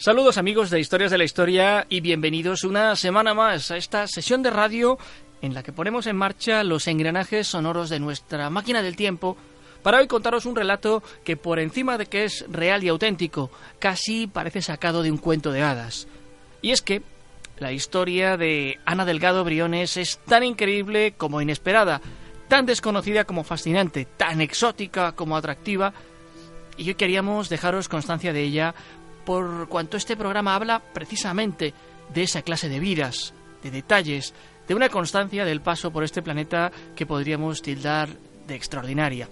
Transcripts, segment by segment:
Saludos amigos de Historias de la Historia y bienvenidos una semana más a esta sesión de radio en la que ponemos en marcha los engranajes sonoros de nuestra máquina del tiempo para hoy contaros un relato que por encima de que es real y auténtico, casi parece sacado de un cuento de hadas. Y es que la historia de Ana Delgado Briones es tan increíble como inesperada, tan desconocida como fascinante, tan exótica como atractiva, y hoy queríamos dejaros constancia de ella por cuanto este programa habla precisamente de esa clase de vidas, de detalles, de una constancia del paso por este planeta que podríamos tildar de extraordinaria.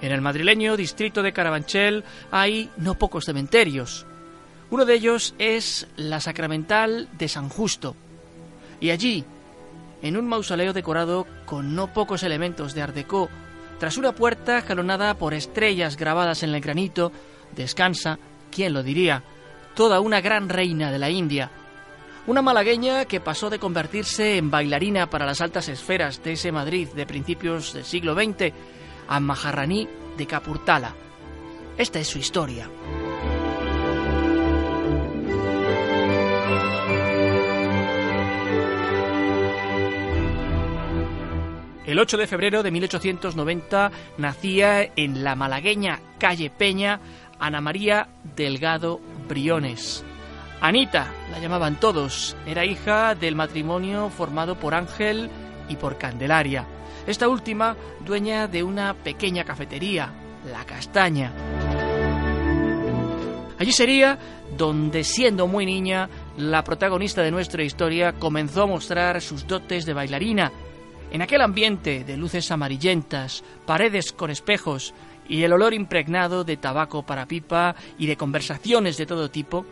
En el madrileño distrito de Carabanchel hay no pocos cementerios. Uno de ellos es la Sacramental de San Justo. Y allí, en un mausoleo decorado con no pocos elementos de Art Deco, tras una puerta jalonada por estrellas grabadas en el granito, descansa, ¿quién lo diría?, toda una gran reina de la India. Una malagueña que pasó de convertirse en bailarina para las altas esferas de ese Madrid de principios del siglo XX a Maharani de Capurtala. Esta es su historia. El 8 de febrero de 1890 nacía en la malagueña calle Peña Ana María Delgado Briones. Anita, la llamaban todos, era hija del matrimonio formado por Ángel y por Candelaria. Esta última dueña de una pequeña cafetería, La Castaña. Allí sería donde, siendo muy niña, la protagonista de nuestra historia comenzó a mostrar sus dotes de bailarina. En aquel ambiente de luces amarillentas, paredes con espejos y el olor impregnado de tabaco para pipa y de conversaciones de todo tipo,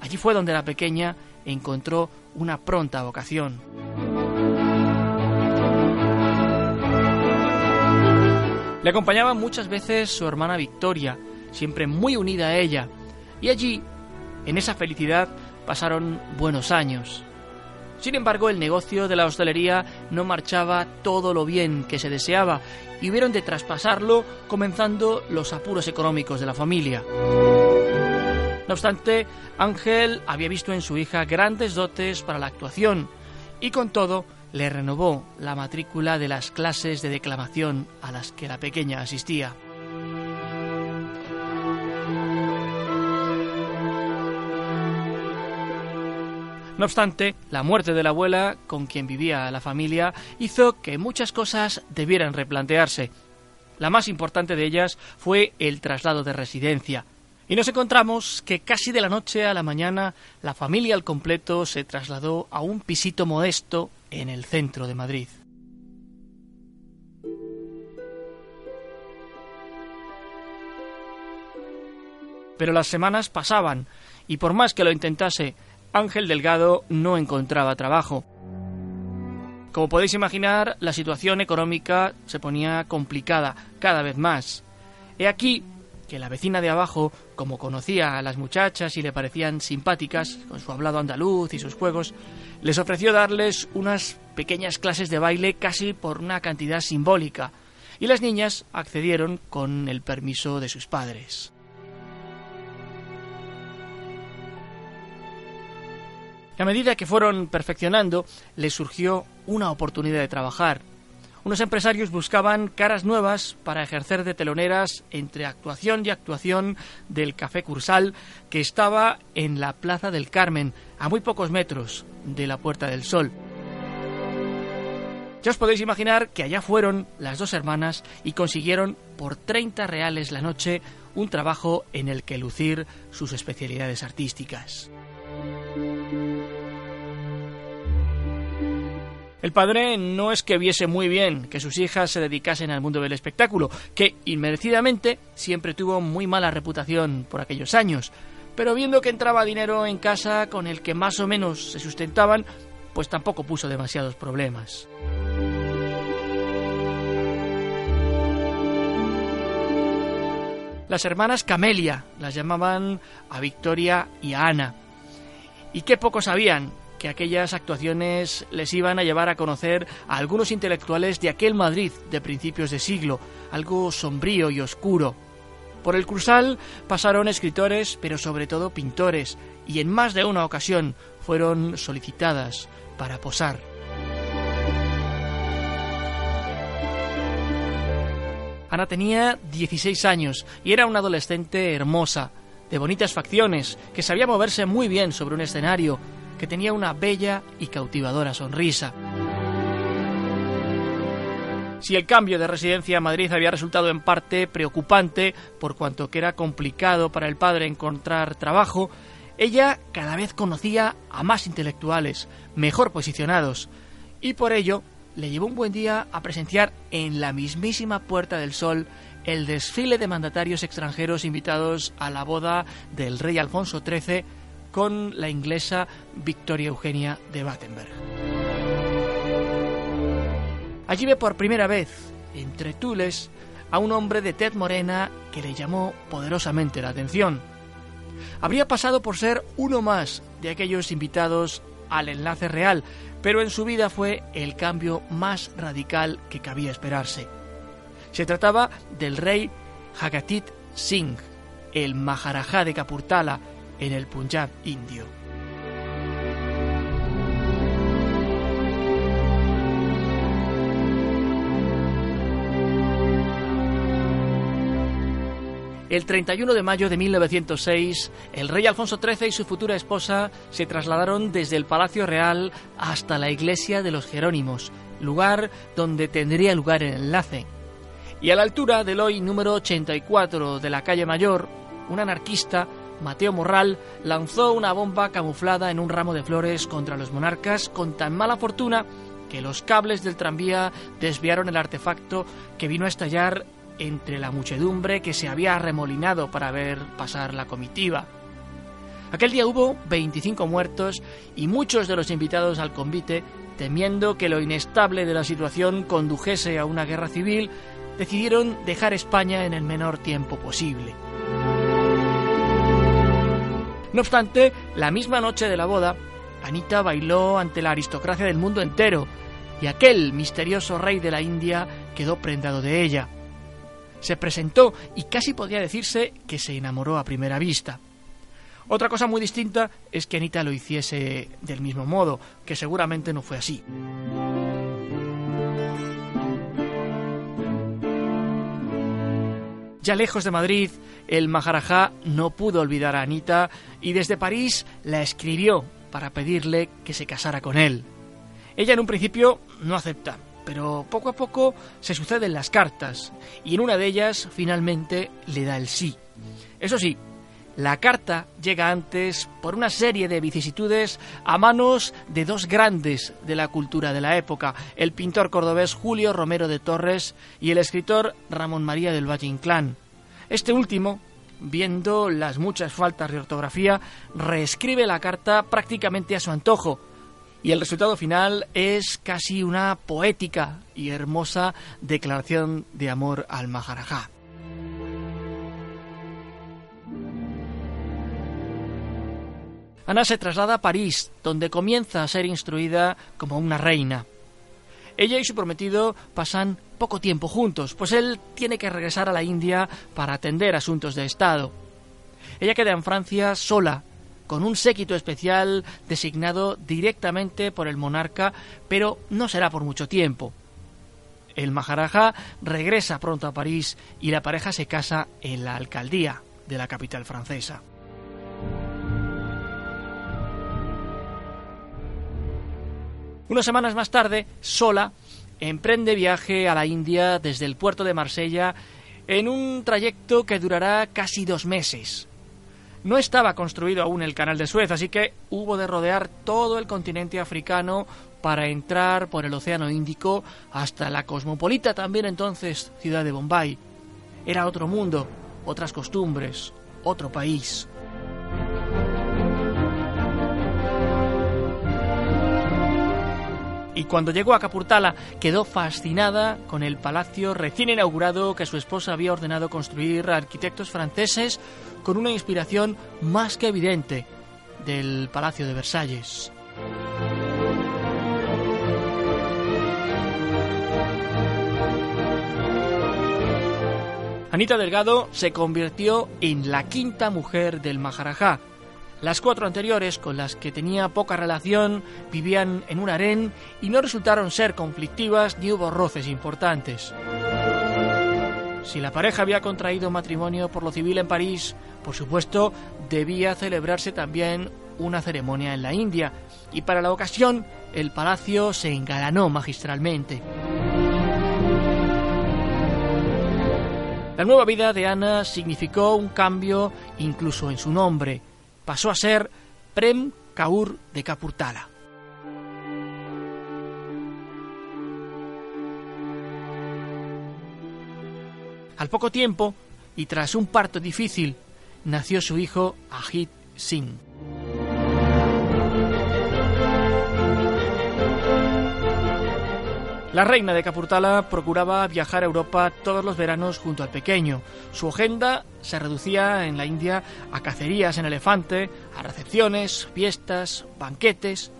allí fue donde la pequeña encontró una pronta vocación. Le acompañaba muchas veces su hermana Victoria, siempre muy unida a ella, y allí, en esa felicidad, pasaron buenos años. Sin embargo, el negocio de la hostelería no marchaba todo lo bien que se deseaba y hubieron de traspasarlo comenzando los apuros económicos de la familia. No obstante, Ángel había visto en su hija grandes dotes para la actuación y con todo le renovó la matrícula de las clases de declamación a las que la pequeña asistía. No obstante, la muerte de la abuela, con quien vivía la familia, hizo que muchas cosas debieran replantearse. La más importante de ellas fue el traslado de residencia. Y nos encontramos que casi de la noche a la mañana la familia al completo se trasladó a un pisito modesto en el centro de Madrid. Pero las semanas pasaban y por más que lo intentase, Ángel Delgado no encontraba trabajo. Como podéis imaginar, la situación económica se ponía complicada cada vez más. He aquí que la vecina de abajo, como conocía a las muchachas y le parecían simpáticas, con su hablado andaluz y sus juegos, les ofreció darles unas pequeñas clases de baile casi por una cantidad simbólica, y las niñas accedieron con el permiso de sus padres. A medida que fueron perfeccionando, les surgió una oportunidad de trabajar. Unos empresarios buscaban caras nuevas para ejercer de teloneras entre actuación y actuación del Café Cursal, que estaba en la Plaza del Carmen, a muy pocos metros de la Puerta del Sol. Ya os podéis imaginar que allá fueron las dos hermanas y consiguieron por 30 reales la noche un trabajo en el que lucir sus especialidades artísticas. El padre no es que viese muy bien que sus hijas se dedicasen al mundo del espectáculo, que inmerecidamente siempre tuvo muy mala reputación por aquellos años, pero viendo que entraba dinero en casa con el que más o menos se sustentaban, pues tampoco puso demasiados problemas. Las hermanas Camelia las llamaban a Victoria y a Ana. Y qué poco sabían que aquellas actuaciones les iban a llevar a conocer a algunos intelectuales de aquel Madrid de principios de siglo, algo sombrío y oscuro. Por el Cursal pasaron escritores, pero sobre todo pintores, y en más de una ocasión fueron solicitadas para posar. Ana tenía 16 años y era una adolescente hermosa, de bonitas facciones, que sabía moverse muy bien sobre un escenario, que tenía una bella y cautivadora sonrisa. Si el cambio de residencia a Madrid había resultado en parte preocupante, por cuanto que era complicado para el padre encontrar trabajo, ella cada vez conocía a más intelectuales, mejor posicionados, y por ello le llevó un buen día a presenciar en la mismísima Puerta del Sol el desfile de mandatarios extranjeros invitados a la boda del rey Alfonso XIII con la inglesa Victoria Eugenia de Battenberg. Allí ve por primera vez, entre tules, a un hombre de tez morena que le llamó poderosamente la atención. Habría pasado por ser uno más de aquellos invitados al enlace real, pero en su vida fue el cambio más radical que cabía esperarse. Se trataba del rey Hagatit Singh, el Maharajá de Kapurtala, en el Punjab indio. El 31 de mayo de 1906, el rey Alfonso XIII y su futura esposa se trasladaron desde el Palacio Real hasta la iglesia de los Jerónimos, lugar donde tendría lugar el enlace. Y a la altura del hoy número 84 de la calle Mayor, un anarquista, Mateo Morral, lanzó una bomba camuflada en un ramo de flores contra los monarcas con tan mala fortuna que los cables del tranvía desviaron el artefacto que vino a estallar entre la muchedumbre que se había arremolinado para ver pasar la comitiva. Aquel día hubo 25 muertos y muchos de los invitados al convite, temiendo que lo inestable de la situación condujese a una guerra civil, decidieron dejar España en el menor tiempo posible. No obstante, la misma noche de la boda, Anita bailó ante la aristocracia del mundo entero, y aquel misterioso rey de la India quedó prendado de ella se presentó y casi podría decirse que se enamoró a primera vista. Otra cosa muy distinta es que Anita lo hiciese del mismo modo, que seguramente no fue así. Ya lejos de Madrid, el Maharajá no pudo olvidar a Anita y desde París la escribió para pedirle que se casara con él. Ella en un principio no acepta, pero poco a poco se suceden las cartas y en una de ellas finalmente le da el sí. Eso sí, la carta llega antes por una serie de vicisitudes a manos de dos grandes de la cultura de la época, el pintor cordobés Julio Romero de Torres y el escritor Ramón María del Valle Inclán. Este último, viendo las muchas faltas de ortografía, reescribe la carta prácticamente a su antojo, y el resultado final es casi una poética y hermosa declaración de amor al Maharajá. Ana se traslada a París, donde comienza a ser instruida como una reina. Ella y su prometido pasan poco tiempo juntos, pues él tiene que regresar a la India para atender asuntos de Estado. Ella queda en Francia sola con un séquito especial designado directamente por el monarca, pero no será por mucho tiempo. El Maharaja regresa pronto a París y la pareja se casa en la alcaldía de la capital francesa. Unas semanas más tarde, sola, emprende viaje a la India desde el puerto de Marsella en un trayecto que durará casi dos meses. No estaba construido aún el canal de Suez, así que hubo de rodear todo el continente africano para entrar por el Océano Índico hasta la cosmopolita también entonces ciudad de Bombay. Era otro mundo, otras costumbres, otro país. Y cuando llegó a Capurtala quedó fascinada con el palacio recién inaugurado que su esposa había ordenado construir a arquitectos franceses con una inspiración más que evidente del Palacio de Versalles. Anita Delgado se convirtió en la quinta mujer del Maharajá, las cuatro anteriores, con las que tenía poca relación, vivían en un harén y no resultaron ser conflictivas ni hubo roces importantes. Si la pareja había contraído matrimonio por lo civil en París, por supuesto, debía celebrarse también una ceremonia en la India, y para la ocasión el palacio se engalanó magistralmente. La nueva vida de Ana significó un cambio incluso en su nombre pasó a ser Prem Kaur de Kapurtala. Al poco tiempo, y tras un parto difícil, nació su hijo Ajit Singh. La reina de Capurtala procuraba viajar a Europa todos los veranos junto al pequeño. Su agenda se reducía en la India a cacerías en elefante, a recepciones, fiestas, banquetes.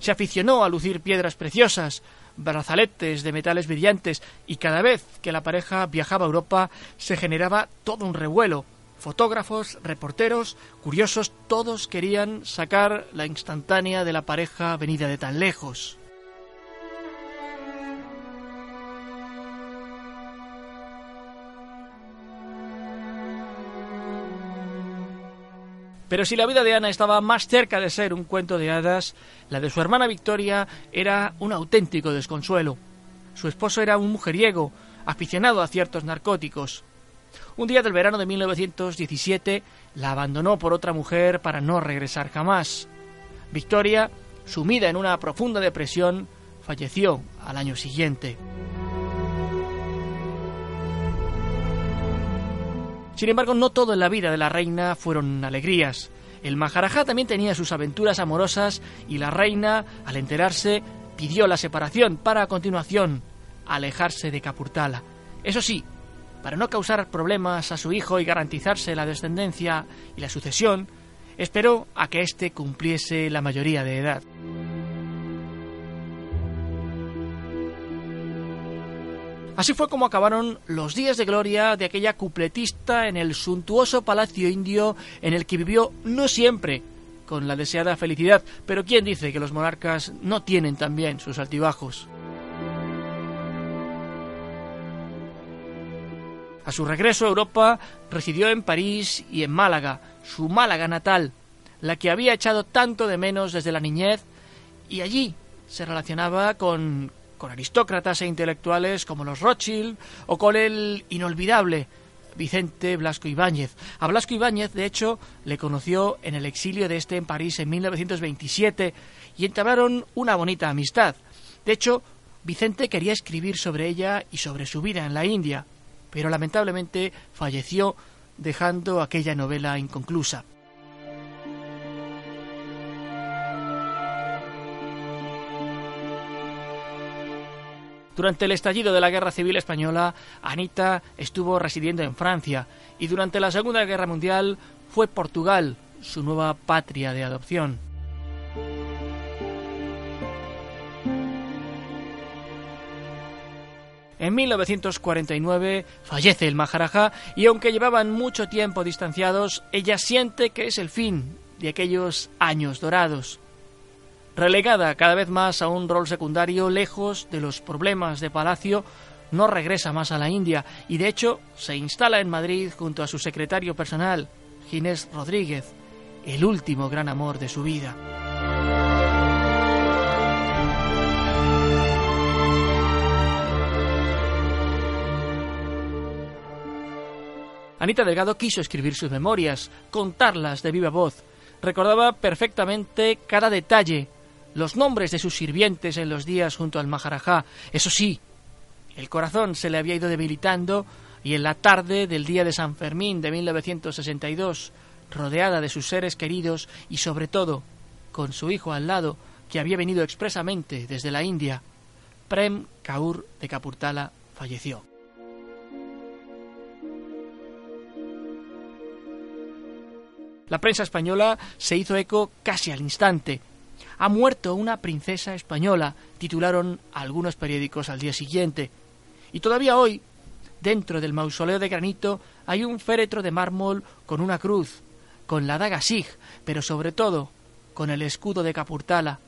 Se aficionó a lucir piedras preciosas, brazaletes de metales brillantes y cada vez que la pareja viajaba a Europa se generaba todo un revuelo. Fotógrafos, reporteros, curiosos, todos querían sacar la instantánea de la pareja venida de tan lejos. Pero si la vida de Ana estaba más cerca de ser un cuento de hadas, la de su hermana Victoria era un auténtico desconsuelo. Su esposo era un mujeriego, aficionado a ciertos narcóticos. Un día del verano de 1917 la abandonó por otra mujer para no regresar jamás. Victoria, sumida en una profunda depresión, falleció al año siguiente. Sin embargo, no todo en la vida de la reina fueron alegrías. El Maharajá también tenía sus aventuras amorosas y la reina, al enterarse, pidió la separación para a continuación alejarse de Capurtala. Eso sí, para no causar problemas a su hijo y garantizarse la descendencia y la sucesión, esperó a que éste cumpliese la mayoría de edad. Así fue como acabaron los días de gloria de aquella cupletista en el suntuoso palacio indio en el que vivió no siempre con la deseada felicidad, pero ¿quién dice que los monarcas no tienen también sus altibajos? A su regreso a Europa residió en París y en Málaga, su Málaga natal, la que había echado tanto de menos desde la niñez, y allí se relacionaba con, con aristócratas e intelectuales como los Rothschild o con el inolvidable Vicente Blasco Ibáñez. A Blasco Ibáñez, de hecho, le conoció en el exilio de este en París en 1927 y entablaron una bonita amistad. De hecho, Vicente quería escribir sobre ella y sobre su vida en la India, pero lamentablemente falleció dejando aquella novela inconclusa. Durante el estallido de la Guerra Civil Española, Anita estuvo residiendo en Francia y durante la Segunda Guerra Mundial fue Portugal su nueva patria de adopción. En 1949 fallece el Maharaja y aunque llevaban mucho tiempo distanciados, ella siente que es el fin de aquellos años dorados. Relegada cada vez más a un rol secundario lejos de los problemas de palacio, no regresa más a la India y de hecho se instala en Madrid junto a su secretario personal, Ginés Rodríguez, el último gran amor de su vida. Anita Delgado quiso escribir sus memorias, contarlas de viva voz. Recordaba perfectamente cada detalle, los nombres de sus sirvientes en los días junto al Maharajá. Eso sí, el corazón se le había ido debilitando y en la tarde del día de San Fermín de 1962, rodeada de sus seres queridos y sobre todo con su hijo al lado, que había venido expresamente desde la India, Prem Kaur de Kapurtala falleció. La prensa española se hizo eco casi al instante. Ha muerto una princesa española, titularon algunos periódicos al día siguiente. Y todavía hoy, dentro del mausoleo de granito, hay un féretro de mármol con una cruz, con la daga Sig, pero sobre todo con el escudo de Capurtala,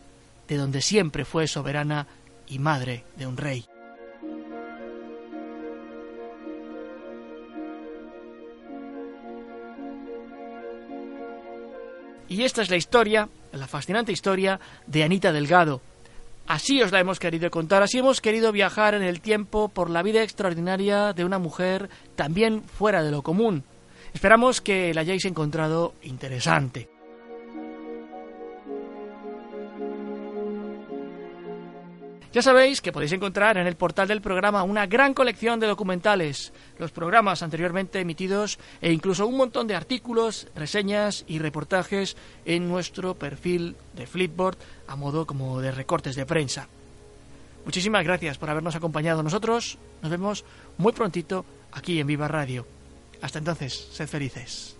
de donde siempre fue soberana y madre de un rey. Y esta es la historia, la fascinante historia de Anita Delgado. Así os la hemos querido contar, así hemos querido viajar en el tiempo por la vida extraordinaria de una mujer también fuera de lo común. Esperamos que la hayáis encontrado interesante. Ya sabéis que podéis encontrar en el portal del programa una gran colección de documentales, los programas anteriormente emitidos e incluso un montón de artículos, reseñas y reportajes en nuestro perfil de Flipboard a modo como de recortes de prensa. Muchísimas gracias por habernos acompañado nosotros. Nos vemos muy prontito aquí en Viva Radio. Hasta entonces, sed felices.